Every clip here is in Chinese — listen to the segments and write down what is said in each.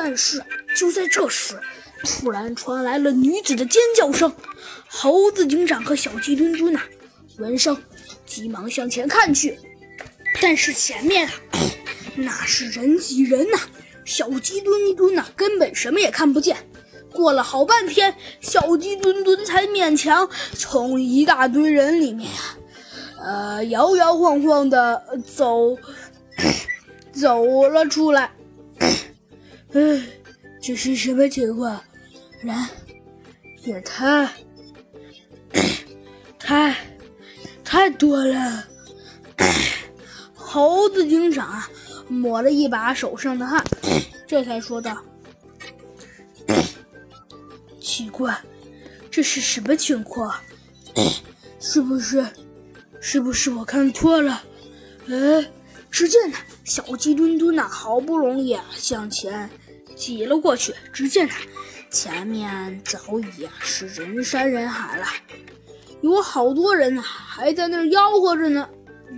但是就在这时，突然传来了女子的尖叫声。猴子警长和小鸡墩墩呐，闻声急忙向前看去，但是前面啊，那是人挤人呐，小鸡墩墩呐根本什么也看不见。过了好半天，小鸡墩墩才勉强从一大堆人里面啊，呃，摇摇晃晃的走 走了出来。唉，这是什么情况？人也太……太太多了，猴子警长抹了一把手上的汗，这才说道：“奇怪，这是什么情况？是不是，是不是我看错了？”哎，只见呢，小鸡墩墩呐，好不容易啊向前挤了过去，只见呢，前面早已啊是人山人海了。有好多人呐，还在那吆喝着呢。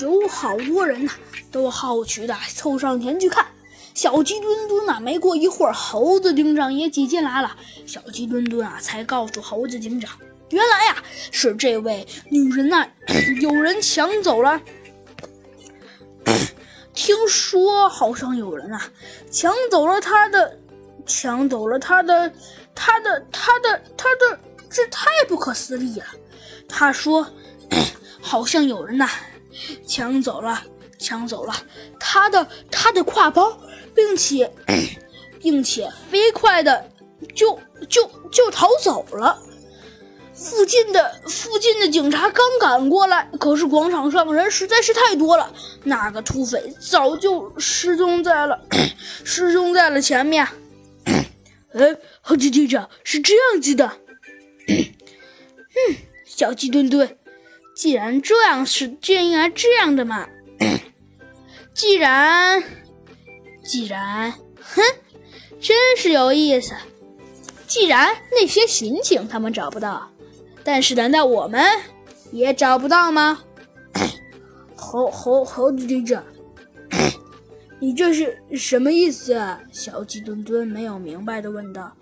有好多人呐，都好奇的凑上前去看。小鸡墩墩呐，没过一会儿，猴子警长也挤进来了。小鸡墩墩啊，才告诉猴子警长，原来呀，是这位女人呐，有人抢走了。听说好像有人啊，抢走了他的，抢走了他的，他的，他的，他的，这太不可思议了。他说：“ 好像有人呐，抢走了，抢走了他的他的挎包，并且，并且飞快的就就就逃走了。附近的附近的警察刚赶过来，可是广场上人实在是太多了，那个土匪早就失踪在了 失踪在了前面。哎，猴子警长是这样子的，嗯。”小鸡墩墩，既然这样是竟然这样的嘛？既然，既然，哼，真是有意思。既然那些巡警他们找不到，但是难道我们也找不到吗？猴猴猴子警长，你这是什么意思啊？小鸡墩墩没有明白的问道。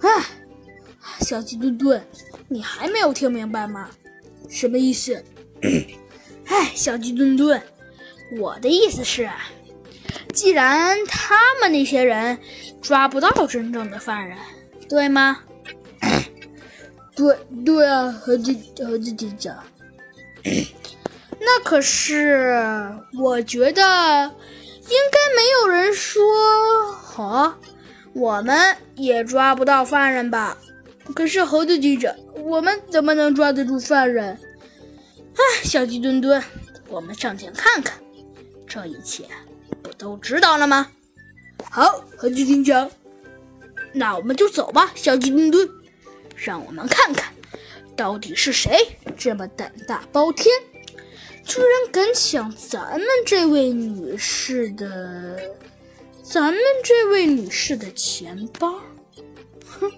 唉，小鸡墩墩。你还没有听明白吗？什么意思？哎，小鸡墩墩，我的意思是，既然他们那些人抓不到真正的犯人，对吗？对对啊，猴子猴子警长。那可是，我觉得应该没有人说，好，我们也抓不到犯人吧？可是猴子警长。我们怎么能抓得住犯人？唉，小鸡墩墩，我们上前看看，这一切不都知道了吗？好，猴子警长，那我们就走吧。小鸡墩墩，让我们看看，到底是谁这么胆大包天，居然敢抢咱们这位女士的，咱们这位女士的钱包？哼